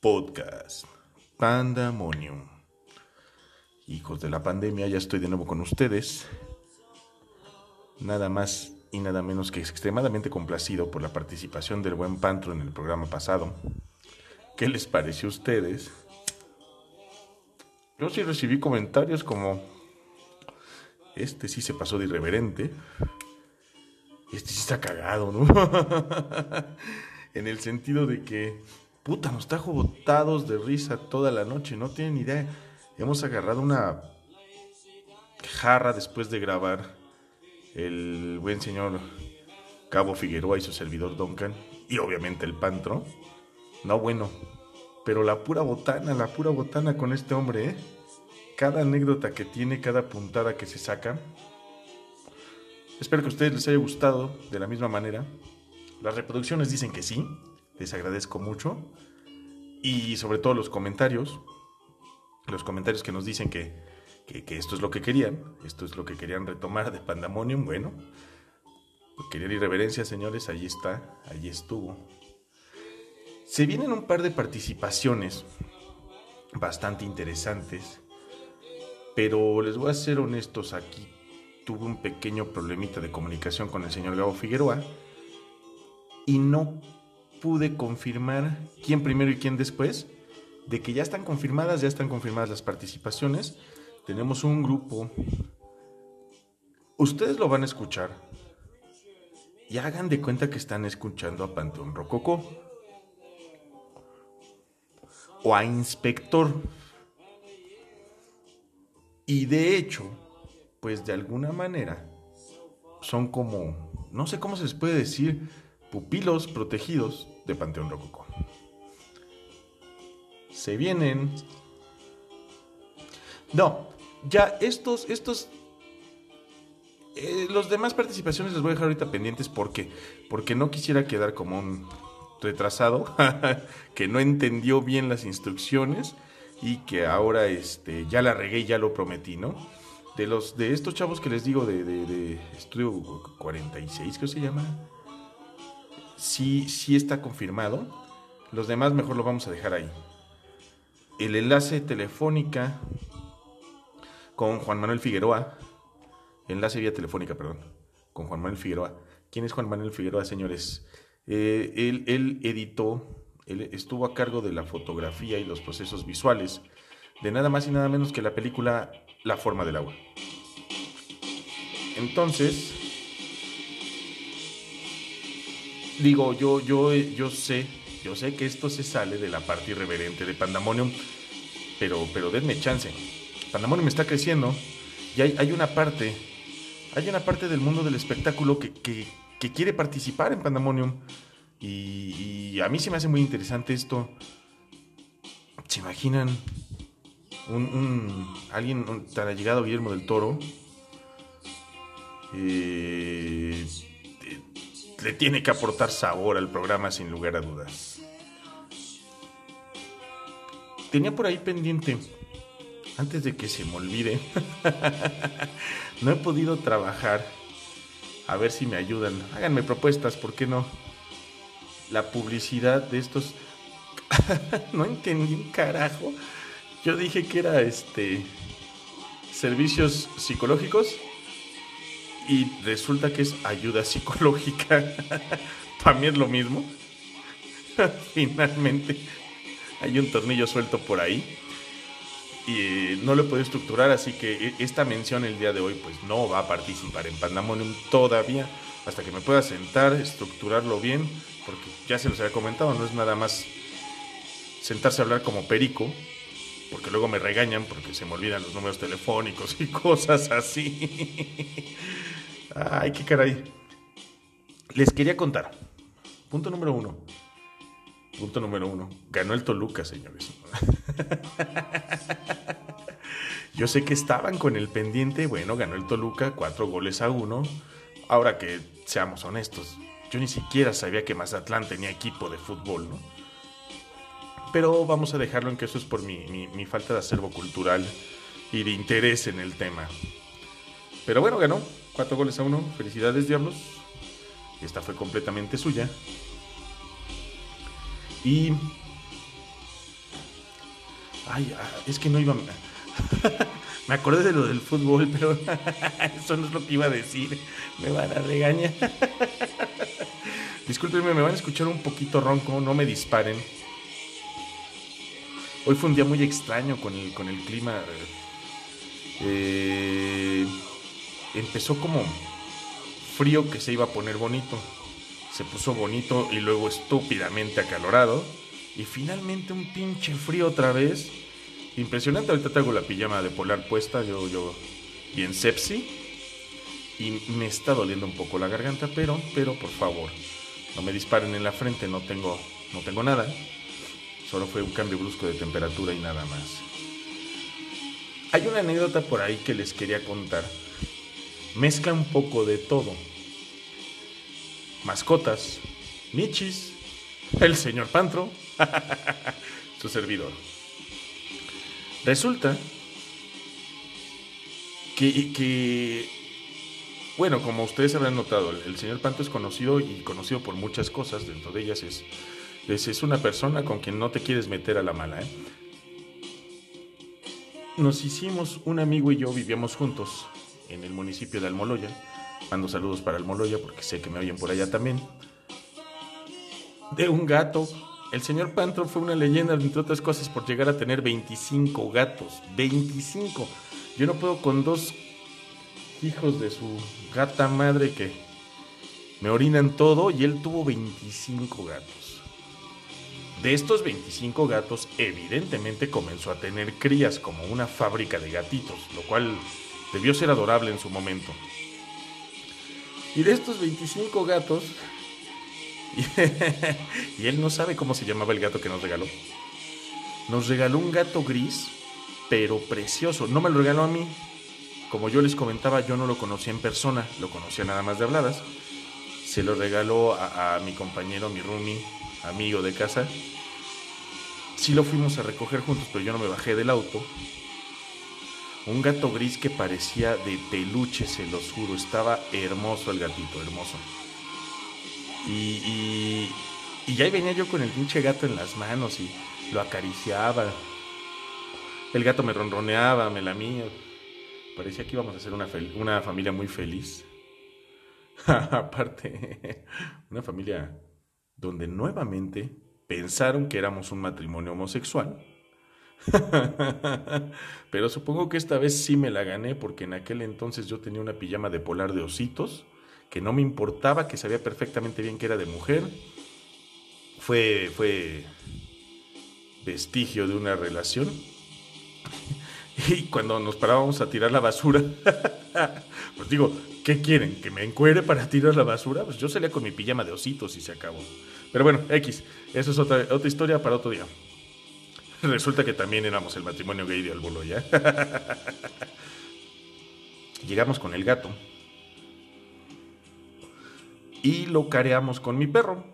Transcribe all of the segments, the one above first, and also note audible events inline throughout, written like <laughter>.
Podcast Pandemonium. Hijos de la pandemia, ya estoy de nuevo con ustedes. Nada más y nada menos que extremadamente complacido por la participación del buen Pantro en el programa pasado. ¿Qué les pareció a ustedes? Yo sí recibí comentarios como, este sí se pasó de irreverente, este sí está cagado, ¿no? <laughs> en el sentido de que, puta, nos trajo botados de risa toda la noche, no tienen idea. Hemos agarrado una jarra después de grabar el buen señor Cabo Figueroa y su servidor Duncan, y obviamente el Pantro. No, bueno, pero la pura botana, la pura botana con este hombre, ¿eh? Cada anécdota que tiene, cada puntada que se saca. Espero que a ustedes les haya gustado de la misma manera. Las reproducciones dicen que sí, les agradezco mucho. Y sobre todo los comentarios, los comentarios que nos dicen que, que, esto es lo que querían, esto es lo que querían retomar de Pandemonium, bueno, querían irreverencia, señores, ahí está, ahí estuvo. Se vienen un par de participaciones bastante interesantes, pero les voy a ser honestos aquí. Tuve un pequeño problemita de comunicación con el señor Gabo Figueroa y no pude confirmar quién primero y quién después. De que ya están confirmadas, ya están confirmadas las participaciones. Tenemos un grupo. Ustedes lo van a escuchar. Y hagan de cuenta que están escuchando a Panteón Rococó. O a Inspector. Y de hecho, pues de alguna manera, son como, no sé cómo se les puede decir, pupilos protegidos de Panteón Rococó. Se vienen... No, ya estos, estos... Eh, los demás participaciones les voy a dejar ahorita pendientes porque, porque no quisiera quedar como un retrasado <laughs> que no entendió bien las instrucciones y que ahora este, ya la regué y ya lo prometí, ¿no? De, los, de estos chavos que les digo de, de, de Estudio 46, ¿qué se llama? Sí, sí está confirmado. Los demás mejor lo vamos a dejar ahí. El enlace telefónica con Juan Manuel Figueroa. Enlace vía telefónica, perdón. Con Juan Manuel Figueroa. ¿Quién es Juan Manuel Figueroa, señores? Eh, él, él editó, él estuvo a cargo de la fotografía y los procesos visuales de nada más y nada menos que la película La forma del agua. Entonces, digo, yo, yo, yo sé, yo sé que esto se sale de la parte irreverente de Pandemonium, pero, pero denme chance. Pandemonium está creciendo y hay, hay una parte, hay una parte del mundo del espectáculo que, quiere participar en Pandemonium. Y, a mí se me hace muy interesante esto. ¿Se imaginan un, alguien tan allegado Guillermo del Toro? Eh, le tiene que aportar sabor al programa sin lugar a dudas. Tenía por ahí pendiente, antes de que se me olvide, <laughs> no he podido trabajar. A ver si me ayudan. Háganme propuestas, ¿por qué no? La publicidad de estos... <laughs> no entendí un carajo. Yo dije que era este... Servicios psicológicos y resulta que es ayuda psicológica. Para mí es lo mismo. <laughs> Finalmente hay un tornillo suelto por ahí y no lo puedo estructurar, así que e-, esta mención el día de hoy pues no va a participar en Pandemonium todavía hasta que me pueda sentar, estructurarlo bien, porque ya se los había comentado, no es nada más sentarse a hablar como perico, porque luego me regañan porque se me olvidan los números telefónicos y <laughs> cosas así. Ay, qué caray. Les quería contar. Punto número uno. Punto número uno. Ganó el Toluca, señores. Yo sé que estaban con el pendiente. Bueno, ganó el Toluca, cuatro goles a uno. Ahora que seamos honestos, yo ni siquiera sabía que Mazatlán tenía equipo de fútbol, ¿no? Pero vamos a dejarlo en que eso es por mi, mi falta de acervo cultural y de interés en el tema. Pero bueno, ganó. Cuatro goles a uno. Felicidades, Diablos. Esta fue completamente suya. Y Ay, es que no iba... <laughs> Me acordé de lo del fútbol, pero <laughs> eso no es lo que iba a decir. Me van a regañar. <laughs> Discúlpenme, me van a escuchar un poquito ronco, no me disparen. Hoy fue un día muy extraño con el, con el clima. Eh, empezó como frío que se iba a poner bonito. Se puso bonito y luego estúpidamente acalorado. Y finalmente un pinche frío otra vez impresionante. Ahorita traigo la pijama de polar puesta, yo, yo bien sepsi. Y me está doliendo un poco la garganta, pero, pero por favor, no me disparen en la frente, no tengo, no tengo nada. Solo fue un cambio brusco de temperatura y nada más. Hay una anécdota por ahí que les quería contar. Mezcla un poco de todo. Mascotas, michis, el señor Pantro, <laughs> su servidor. Resulta que, bueno, como ustedes habrán notado, el, señor Panto es conocido y conocido por muchas cosas, dentro de ellas es, es, una persona con quien no te quieres meter a la mala. ¿eh? Nos hicimos, un amigo y yo vivíamos juntos en el municipio de Almoloya. Mando saludos para Almoloya porque sé que me oyen por allá también. De un gato el señor Pantro fue una leyenda, entre otras cosas, por llegar a tener 25 gatos. 25. Yo no puedo con dos hijos de su gata madre que me orinan todo y él tuvo 25 gatos. De estos 25 gatos, evidentemente comenzó a tener crías como una fábrica de gatitos, lo cual debió ser adorable en su momento. Y de estos 25 gatos, <laughs> y él no sabe cómo se llamaba el gato que nos regaló. Nos regaló un gato gris, pero precioso. No me lo regaló a mí. Como yo les comentaba, yo no lo conocía en persona, lo conocía nada más de habladas. Se lo regaló a, mi compañero, mi roomie, amigo de casa. Sí lo fuimos a recoger juntos, pero yo no me bajé del auto. Un gato gris que parecía de peluche, se lo juro. Estaba hermoso el gatito, hermoso. Y, y, ya venía yo con el pinche gato en las manos y lo acariciaba. El gato me ronroneaba, me lamía. Parecía que íbamos a ser una, una familia muy feliz. <laughs> Aparte, una familia donde nuevamente pensaron que éramos un matrimonio homosexual. <laughs> Pero supongo que esta vez sí me la gané porque en aquel entonces yo tenía una pijama de polar de ositos que no me importaba, que sabía perfectamente bien que era de mujer. Fue, fue vestigio de una relación. <laughs> Y cuando nos parábamos a tirar la basura, <laughs> pues digo, ¿qué quieren? ¿Que me encuere para tirar la basura? Pues yo salía con mi pijama de ositos y se acabó. Pero bueno, X, eso es otra, otra historia para otro día. <laughs> Resulta que también éramos el matrimonio gay de Albolo, ¿ya? <laughs> Llegamos con el gato y lo careamos con mi perro.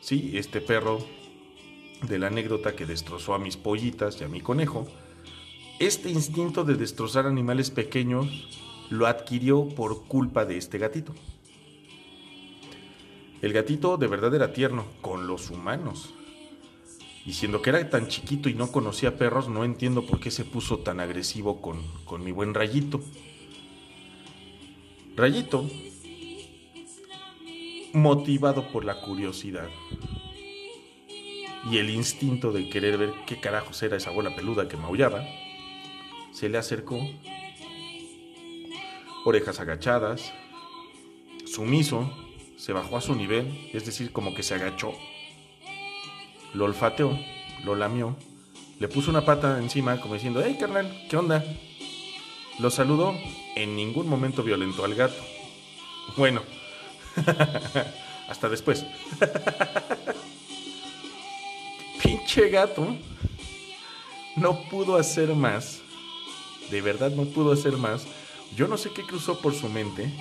Sí, este perro de la anécdota que destrozó a mis pollitas y a mi conejo, este instinto de destrozar animales pequeños lo adquirió por culpa de este gatito. El gatito de verdad era tierno con los humanos. Y siendo que era tan chiquito y no conocía perros, no entiendo por qué se puso tan agresivo con, con mi buen Rayito. Rayito motivado por la curiosidad y el instinto de querer ver qué carajos era esa bola peluda que maullaba, se le acercó, orejas agachadas, sumiso, se bajó a su nivel, es decir, como que se agachó, lo olfateó, lo lamió, le puso una pata encima como diciendo, hey carnal, ¿qué onda? Lo saludó, en ningún momento violentó al gato. Bueno, <laughs> Hasta después. <laughs> Pinche gato. No pudo hacer más. De verdad no pudo hacer más. Yo no sé qué cruzó por su mente.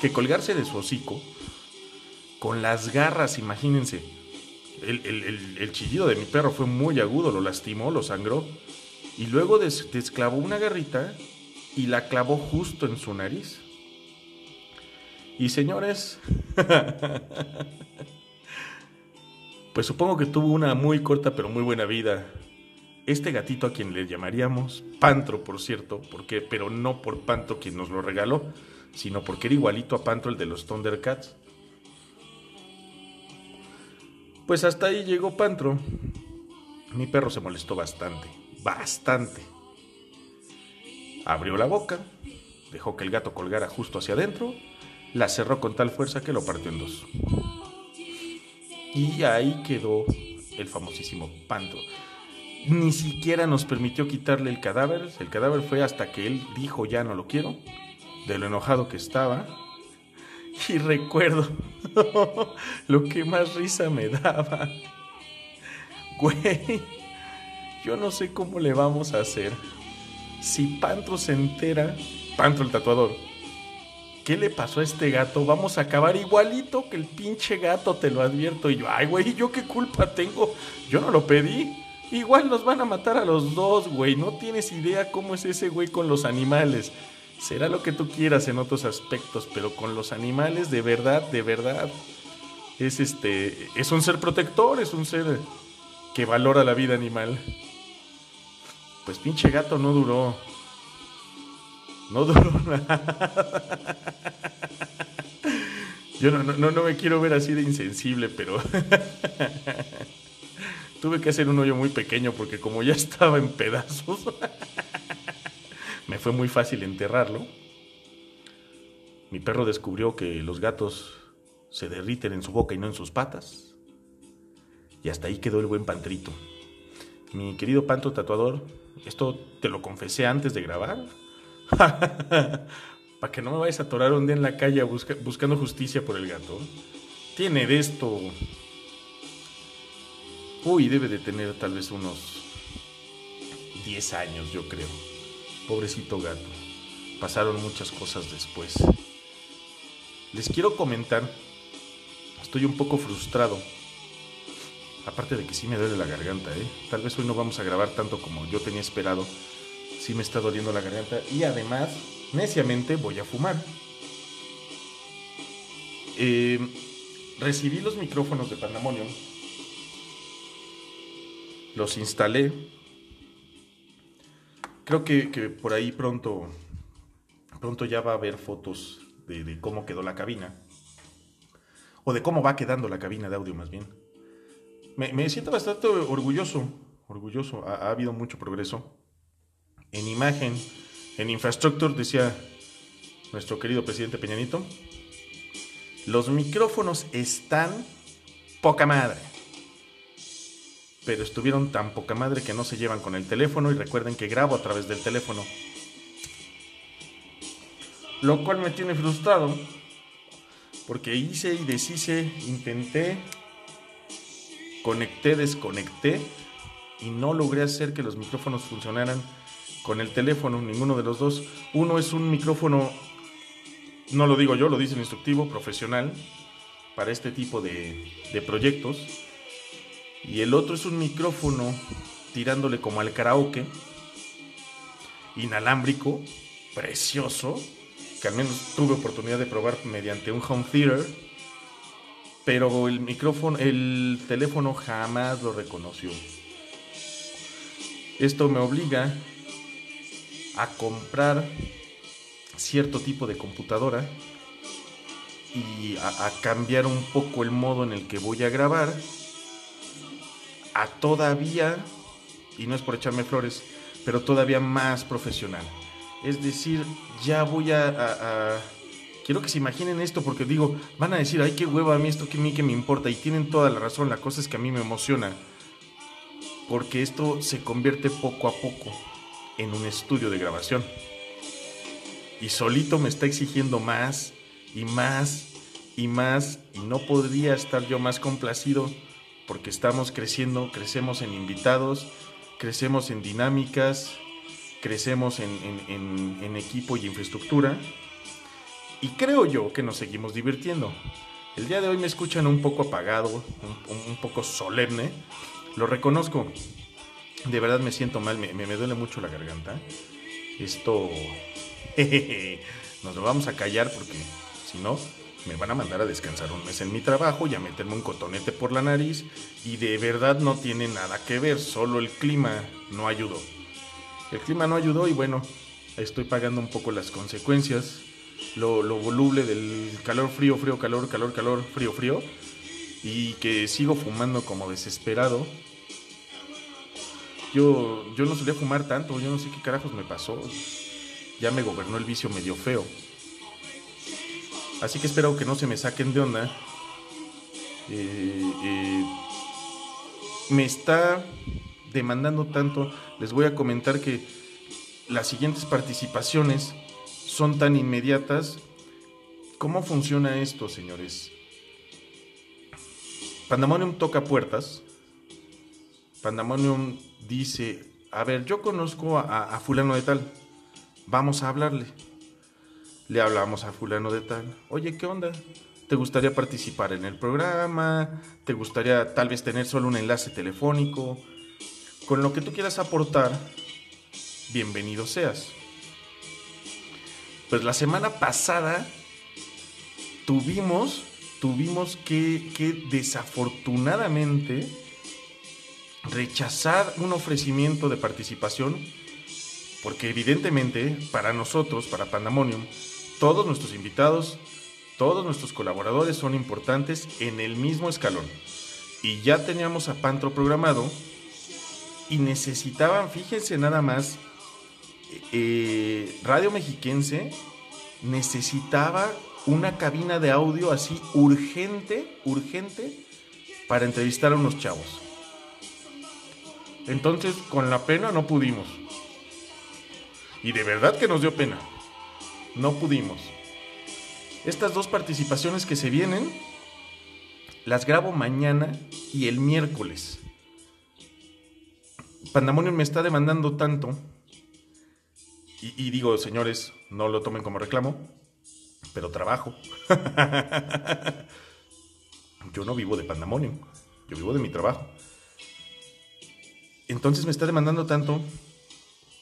Que colgarse de su hocico. Con las garras, imagínense. El, chillido de mi perro fue muy agudo, lo lastimó, lo sangró. Y luego desclavó una garrita y la clavó justo en su nariz. Y señores, <laughs> Pues supongo que tuvo una muy corta pero muy buena vida. Este gatito a quien le llamaríamos Pantro, por cierto, porque, pero no por Panto quien nos lo regaló, sino porque era igualito a Pantro el de los Thundercats. Pues hasta ahí llegó Pantro. Mi perro se molestó bastante, bastante. Abrió la boca, dejó que el gato colgara justo hacia adentro, la cerró con tal fuerza que lo partió en dos. Y ahí quedó el famosísimo Pantro. Ni siquiera nos permitió quitarle el cadáver. El cadáver fue hasta que él dijo ya no lo quiero, de lo enojado que estaba. Y recuerdo <laughs> lo que más risa me daba. Güey, yo no sé cómo le vamos a hacer. Si Pantro se entera, Pantro el tatuador, ¿qué le pasó a este gato? Vamos a acabar igualito que el pinche gato, te lo advierto. Y yo, ay, güey, ¿yo qué culpa tengo? Yo no lo pedí. Igual nos van a matar a los dos, güey. No tienes idea cómo es ese güey con los animales. Será lo que tú quieras en otros aspectos, pero con los animales, de verdad, de verdad. Es este. Es un ser protector, es un ser que valora la vida animal. Pues pinche gato no duró. No duró <laughs> nada. Yo no, no, no me quiero ver así de insensible, pero <laughs> tuve que hacer un hoyo muy pequeño porque como ya estaba en pedazos, <laughs> me fue muy fácil enterrarlo. Mi perro descubrió que los gatos se derriten en su boca y no en sus patas. Y hasta ahí quedó el buen pantrito. Mi querido panto tatuador, esto te lo confesé antes de grabar. <laughs> Para que no me vayas a atorar un día en la calle buscando justicia por el gato. Tiene de esto. Uy, debe de tener tal vez unos 10 años, yo creo. Pobrecito gato. Pasaron muchas cosas después. Les quiero comentar. Estoy un poco frustrado. Aparte de que sí me duele la garganta, ¿eh? Tal vez hoy no vamos a grabar tanto como yo tenía esperado sí me está doliendo la garganta y además, neciamente, voy a fumar. Eh, recibí los micrófonos de Pandemonium, los instalé. Creo que, por ahí pronto, pronto ya va a haber fotos de, cómo quedó la cabina. O de cómo va quedando la cabina de audio más bien. Me, siento bastante orgulloso, orgulloso. ha habido mucho progreso en imagen, en infrastructure, decía nuestro querido presidente Peñanito, los micrófonos están poca madre. Pero estuvieron tan poca madre que no se llevan con el teléfono y recuerden que grabo a través del teléfono. Lo cual me tiene frustrado porque hice y deshice, intenté, conecté, desconecté y no logré hacer que los micrófonos funcionaran con el teléfono, ninguno de los dos. Uno es un micrófono, no lo digo yo, lo dice el instructivo, profesional, para este tipo de, de proyectos. Y el otro es un micrófono tirándole como al karaoke, inalámbrico, precioso, que al menos tuve oportunidad de probar mediante un home theater, pero el micrófono, el teléfono jamás lo reconoció. Esto me obliga a comprar cierto tipo de computadora y a, cambiar un poco el modo en el que voy a grabar a todavía, y no es por echarme flores, pero todavía más profesional. Es decir, ya voy a, quiero que se imaginen esto porque digo, van a decir, ay, qué hueva a mí esto, que a mí que me importa. Y tienen toda la razón, la cosa es que a mí me emociona. Porque esto se convierte poco a poco en un estudio de grabación. Y solito me está exigiendo más y más y más y no podría estar yo más complacido porque estamos creciendo, crecemos en invitados, crecemos en dinámicas, crecemos en, equipo y infraestructura y creo yo que nos seguimos divirtiendo. El día de hoy me escuchan un poco apagado, un poco solemne, lo reconozco, de verdad me siento mal, me, duele mucho la garganta. Esto... <laughs> Nos lo vamos a callar porque si no, me van a mandar a descansar un mes en mi trabajo y a meterme un cotonete por la nariz y de verdad no tiene nada que ver, solo el clima no ayudó. El clima no ayudó y bueno, estoy pagando un poco las consecuencias, lo, voluble del calor, frío, frío, calor, calor, calor, frío, frío y que sigo fumando como desesperado. Yo, yo no solía fumar tanto, yo no sé qué carajos me pasó. Ya me gobernó el vicio medio feo. Así que espero que no se me saquen de onda. Eh, eh, me está demandando tanto. Les voy a comentar que las siguientes participaciones son tan inmediatas. ¿Cómo funciona esto, señores? Pandemonium toca puertas. Pandemonium dice, a ver, yo conozco a, fulano de tal, vamos a hablarle. Le hablamos a fulano de tal, oye, ¿qué onda? ¿Te gustaría participar en el programa? ¿Te gustaría tal vez tener solo un enlace telefónico? Con lo que tú quieras aportar, bienvenido seas. Pues la semana pasada tuvimos tuvimos que, desafortunadamente rechazar un ofrecimiento de participación porque evidentemente para nosotros, para Pandemonium, todos nuestros invitados, todos nuestros colaboradores son importantes en el mismo escalón. Y ya teníamos a Pantro programado y necesitaban, fíjense nada más, eh, Radio Mexiquense necesitaba una cabina de audio así urgente, urgente, para entrevistar a unos chavos. Entonces, con la pena no pudimos. Y de verdad que nos dio pena. No pudimos. Estas dos participaciones que se vienen, las grabo mañana y el miércoles. Pandamonio me está demandando tanto. Y, y digo, señores, no lo tomen como reclamo pero trabajo. <laughs> yo no vivo de pandemonium, yo vivo de mi trabajo. Entonces me está demandando tanto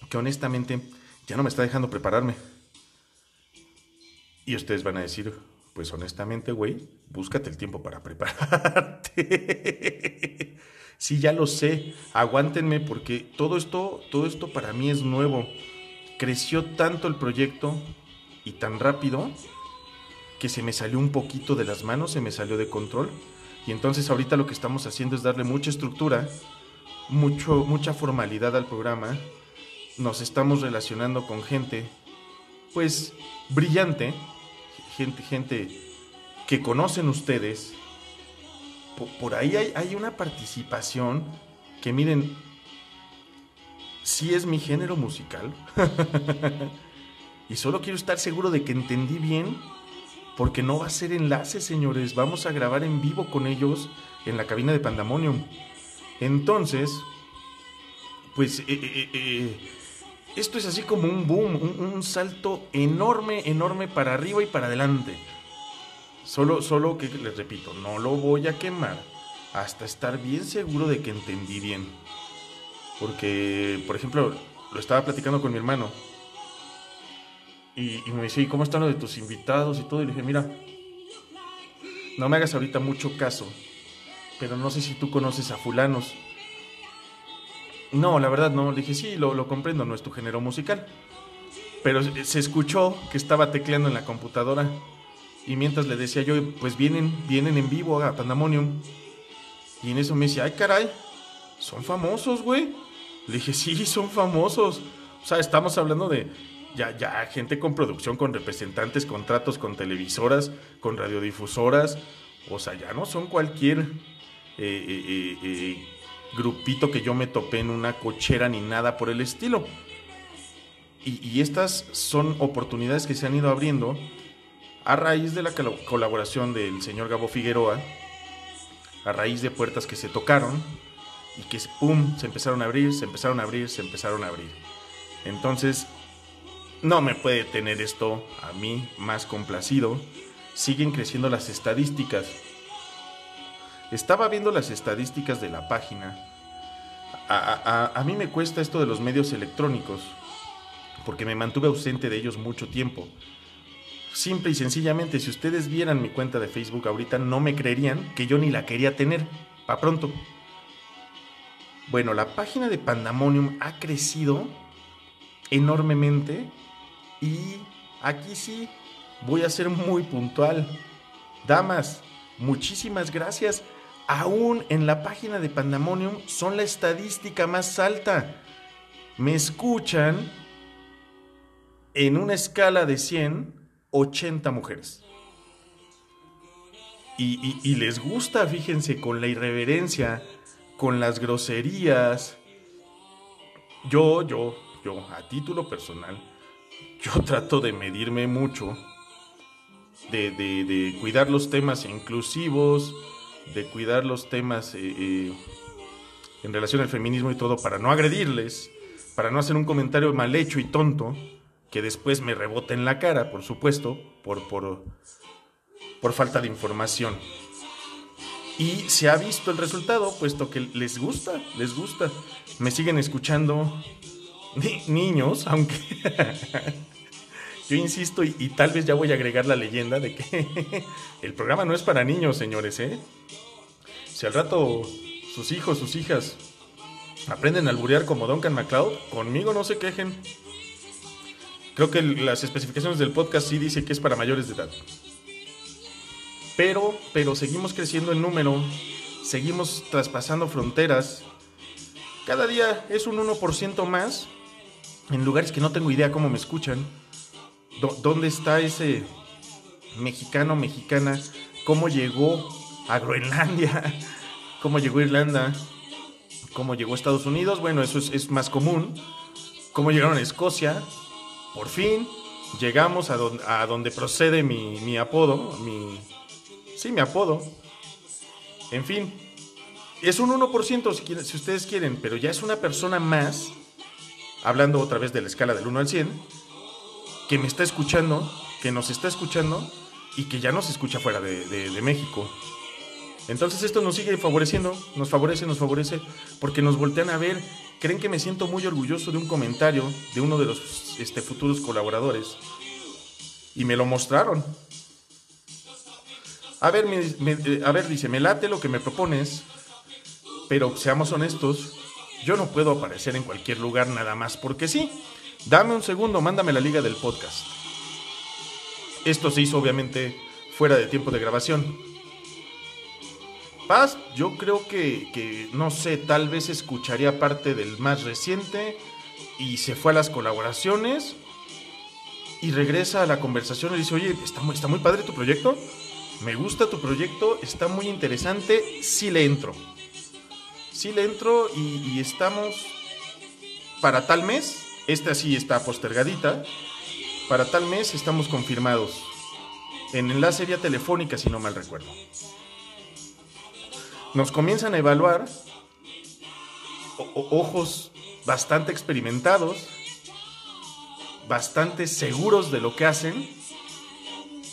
que honestamente ya no me está dejando prepararme. Y ustedes van a decir, pues honestamente, güey, búscate el tiempo para prepararte. <laughs> sí, ya lo sé, aguántenme porque todo esto, todo esto para mí es nuevo. Creció tanto el proyecto y tan rápido que se me salió un poquito de las manos, se me salió de control. Y entonces ahorita lo que estamos haciendo es darle mucha estructura, mucho, mucha formalidad al programa. Nos estamos relacionando con gente, pues, brillante, gente, gente que conocen ustedes. Por, ahí hay, una participación que miren, si es mi género musical. <laughs> y solo quiero estar seguro de que entendí bien porque no va a ser enlace, señores. Vamos a grabar en vivo con ellos en la cabina de Pandemonium. Entonces, pues eh, eh, eh, esto es así como un boom, un, salto enorme, enorme para arriba y para adelante. Solo, solo que les repito, no lo voy a quemar hasta estar bien seguro de que entendí bien. Porque, por ejemplo, lo estaba platicando con mi hermano y, me dice, ¿y cómo están los de tus invitados y todo? Y le dije, mira, no me hagas ahorita mucho caso, pero no sé si tú conoces a fulanos. No, la verdad no. Le dije, sí, lo, lo comprendo, no es tu género musical. Pero se escuchó que estaba tecleando en la computadora. Y mientras le decía yo, pues vienen, vienen en vivo a Pandemonium. Y en eso me dice, ay caray, son famosos, güey. Le dije, sí, son famosos. O sea, estamos hablando de ya, ya gente con producción, con representantes, contratos con televisoras, con radiodifusoras. O sea, ya no son cualquier eh, eh, eh, grupito que yo me topé en una cochera ni nada por el estilo. Y, estas son oportunidades que se han ido abriendo a raíz de la colaboración del señor Gabo Figueroa, a raíz de puertas que se tocaron y que pum, se empezaron a abrir, se empezaron a abrir, se empezaron a abrir. Entonces, no me puede tener esto a mí más complacido. Siguen creciendo las estadísticas. Estaba viendo las estadísticas de la página. A, mí me cuesta esto de los medios electrónicos, porque me mantuve ausente de ellos mucho tiempo. simple y sencillamente, si ustedes vieran mi cuenta de Facebook ahorita, no me creerían que yo ni la quería tener. Pa' pronto. Bueno, la página de Pandemonium ha crecido enormemente y aquí sí voy a ser muy puntual. Damas, muchísimas gracias. Aún en la página de Pandemonium son la estadística más alta. Me escuchan en una escala de 100, 80 mujeres. Y, y les gusta, fíjense, con la irreverencia, con las groserías. Yo, yo, yo, a título personal, yo <laughs> trato de medirme mucho, de, cuidar los temas inclusivos, de cuidar los temas eh, eh, en relación al feminismo y todo, para no agredirles, para no hacer un comentario mal hecho y tonto, que después me rebote en la cara, por supuesto, por, por, por falta de información. Y se ha visto el resultado, puesto que les gusta, les gusta. Me siguen escuchando niños, aunque <laughs> yo insisto y, tal vez ya voy a agregar la leyenda de que <laughs> el programa no es para niños, señores, ¿eh? Si al rato sus hijos, sus hijas aprenden a alburear como Duncan MacLeod, conmigo no se quejen. Creo que las especificaciones del podcast sí dice que es para mayores de edad. Pero, pero seguimos creciendo en número, seguimos traspasando fronteras. Cada día es un 1% más en lugares que no tengo idea cómo me escuchan. ¿Dónde está ese mexicano, mexicana? ¿Cómo llegó a Groenlandia? <laughs> ¿Cómo llegó a Irlanda? ¿Cómo llegó a Estados Unidos? Bueno, eso es, más común. ¿Cómo llegaron a Escocia? Por fin llegamos a, a donde procede mi, mi apodo, mi, Sí, me apodo. En fin, es un 1% si, si ustedes quieren, pero ya es una persona más, hablando otra vez de la escala del 1 al 100, que me está escuchando, que nos está escuchando y que ya nos escucha fuera de, México. Entonces esto nos sigue favoreciendo, nos favorece, nos favorece, porque nos voltean a ver, creen que me siento muy orgulloso de un comentario de uno de los este, futuros colaboradores. Y me lo mostraron. A ver, eh, a ver, dice, me late lo que me propones, pero seamos honestos, yo no puedo aparecer en cualquier lugar nada más porque sí. Dame un segundo, mándame la liga del podcast. Esto se hizo obviamente fuera de tiempo de grabación. Paz, yo creo que, que, no sé, tal vez escucharía parte del más reciente y se fue a las colaboraciones y regresa a la conversación y dice, oye, está muy, está muy padre tu proyecto me gusta tu proyecto, está muy interesante, sí le entro. Sí le entro y, estamos para tal mes, esta sí está postergadita, para tal mes estamos confirmados. En enlace vía telefónica, si no mal recuerdo. Nos comienzan a evaluar ojos bastante experimentados, bastante seguros de lo que hacen.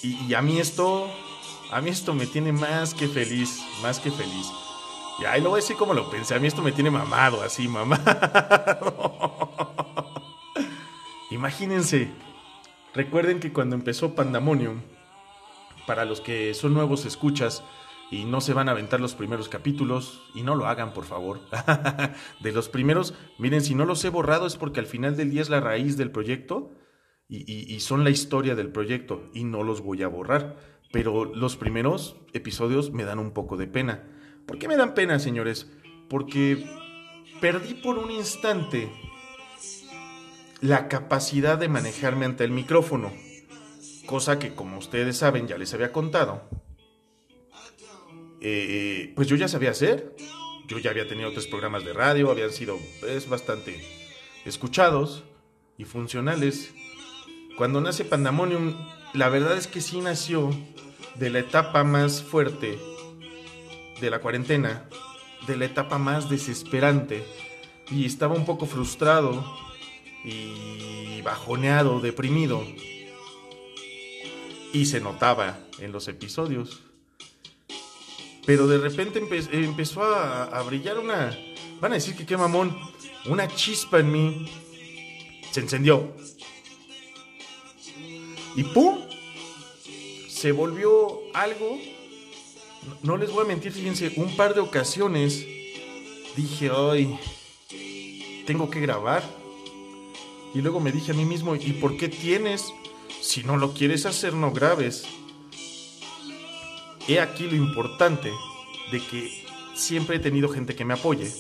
y a mí esto a mí esto me tiene más que feliz, más que feliz. Y ahí lo voy a decir como lo pensé. A mí esto me tiene mamado, así, mamado. <laughs> Imagínense. Recuerden que cuando empezó Pandemonium, para los que son nuevos escuchas y no se van a aventar los primeros capítulos, y no lo hagan, por favor. <laughs> de los primeros, miren, si no los he borrado es porque al final del día es la raíz del proyecto y son la historia del proyecto y no los voy a borrar pero los primeros episodios me dan un poco de pena. ¿Por qué me dan pena, señores? Porque perdí por un instante la capacidad de manejarme ante el micrófono, cosa que como ustedes saben ya les había contado, eh, pues yo ya sabía hacer, yo ya había tenido tres programas de radio, habían sido pues, bastante escuchados y funcionales. Cuando nace Pandemonium, la verdad es que sí nació de la etapa más fuerte de la cuarentena, de la etapa más desesperante, y estaba un poco frustrado y bajoneado, deprimido. Y se notaba en los episodios. Pero de repente empezó a, brillar una... Van a decir que qué mamón. Una chispa en mí. Se encendió. Y ¡pum! se volvió algo, no les voy a mentir, fíjense, un par de ocasiones dije, hoy tengo que grabar. Y luego me dije a mí mismo, ¿y por qué tienes? Si no lo quieres hacer, no grabes. He aquí lo importante de que siempre he tenido gente que me apoye.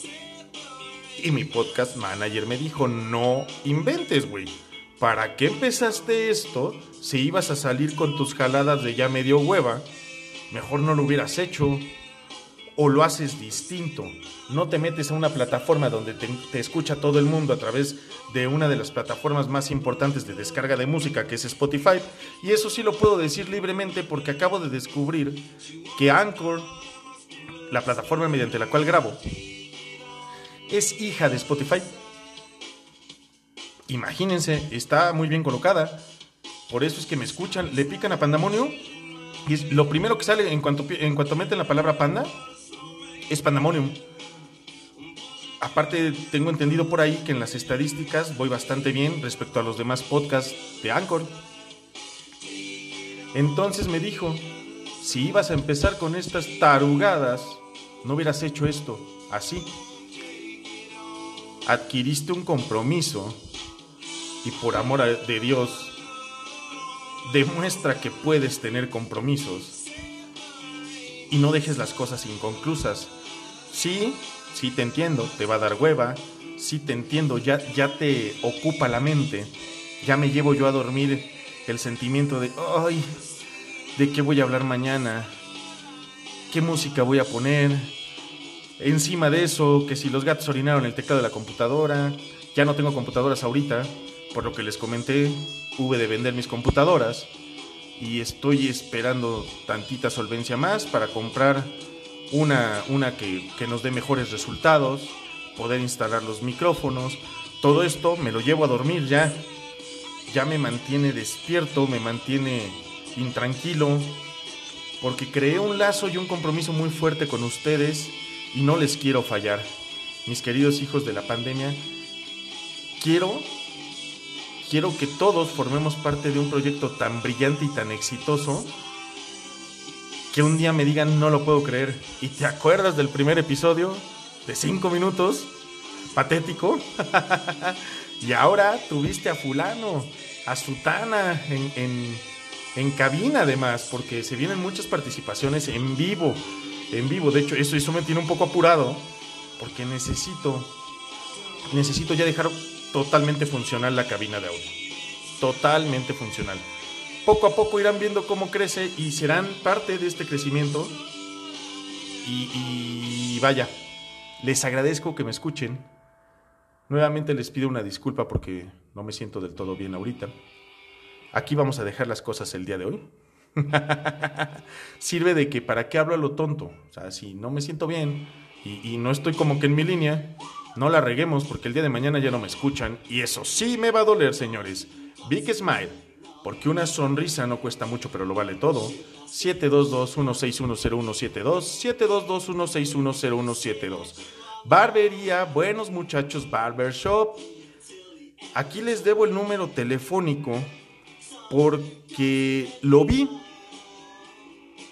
Y mi podcast manager me dijo, no inventes, güey. ¿Para qué empezaste esto si ibas a salir con tus jaladas de ya medio hueva? Mejor no lo hubieras hecho. O lo haces distinto. No te metes a una plataforma donde te, escucha todo el mundo a través de una de las plataformas más importantes de descarga de música que es Spotify. Y eso sí lo puedo decir libremente porque acabo de descubrir que Anchor, la plataforma mediante la cual grabo, es hija de Spotify. Imagínense, está muy bien colocada. Por eso es que me escuchan, le pican a Pandamonio. Y es lo primero que sale en cuanto, en cuanto meten la palabra panda es Pandamonium. Aparte, tengo entendido por ahí que en las estadísticas voy bastante bien respecto a los demás podcasts de Anchor. Entonces me dijo, si ibas a empezar con estas tarugadas, no hubieras hecho esto así. Adquiriste un compromiso y por amor de Dios, demuestra que puedes tener compromisos y no dejes las cosas inconclusas. Sí, sí te entiendo, te va a dar hueva, sí te entiendo, ya, ya te ocupa la mente, ya me llevo yo a dormir el sentimiento de, ay, ¿de qué voy a hablar mañana? ¿Qué música voy a poner? Encima de eso, que si los gatos orinaron el teclado de la computadora, ya no tengo computadoras ahorita, por lo que les comenté, hube de vender mis computadoras y estoy esperando tantita solvencia más para comprar una, una que, que nos dé mejores resultados, poder instalar los micrófonos. Todo esto me lo llevo a dormir ya. Ya me mantiene despierto, me mantiene intranquilo, porque creé un lazo y un compromiso muy fuerte con ustedes y no les quiero fallar. Mis queridos hijos de la pandemia, quiero quiero que todos formemos parte de un proyecto tan brillante y tan exitoso que un día me digan no lo puedo creer. ¿Y te acuerdas del primer episodio de cinco minutos? Patético. <laughs> y ahora tuviste a fulano, a Sutana en, en, en, cabina además, porque se vienen muchas participaciones en vivo. En vivo, de hecho, eso, eso me tiene un poco apurado, porque necesito, necesito ya dejar totalmente funcional la cabina de audio. Totalmente funcional. Poco a poco irán viendo cómo crece y serán parte de este crecimiento. Y, y, vaya, les agradezco que me escuchen. Nuevamente les pido una disculpa porque no me siento del todo bien ahorita. Aquí vamos a dejar las cosas el día de hoy. <laughs> Sirve de que para qué hablo a lo tonto. O sea, si no me siento bien y, y no estoy como que en mi línea, no la reguemos porque el día de mañana ya no me escuchan y eso sí me va a doler, señores. Big Smile, porque una sonrisa no cuesta mucho pero lo vale todo. 722-1610172, 722-1610172. Barbería, buenos muchachos, Barbershop. Aquí les debo el número telefónico porque lo vi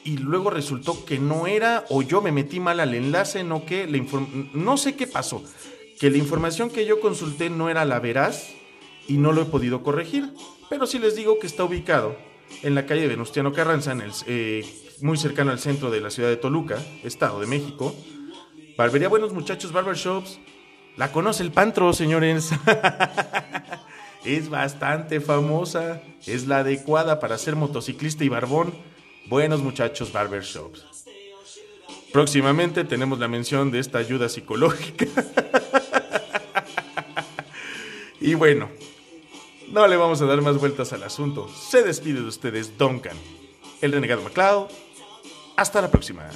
y luego resultó que no era o yo me metí mal al enlace, no que la no sé qué pasó, que la información que yo consulté no era la veraz y no lo he podido corregir, pero sí les digo que está ubicado en la calle Venustiano Carranza, en el, eh, muy cercano al centro de la ciudad de Toluca, Estado de México. Barbería Buenos Muchachos Barbershops. La conoce el Pantro, señores. <laughs> es bastante famosa. Es la adecuada para ser motociclista y barbón. Buenos Muchachos Barbershops. Próximamente tenemos la mención de esta ayuda psicológica. <laughs> y bueno, no le vamos a dar más vueltas al asunto. Se despide de ustedes Duncan, el renegado MacLeod. Hasta la próxima.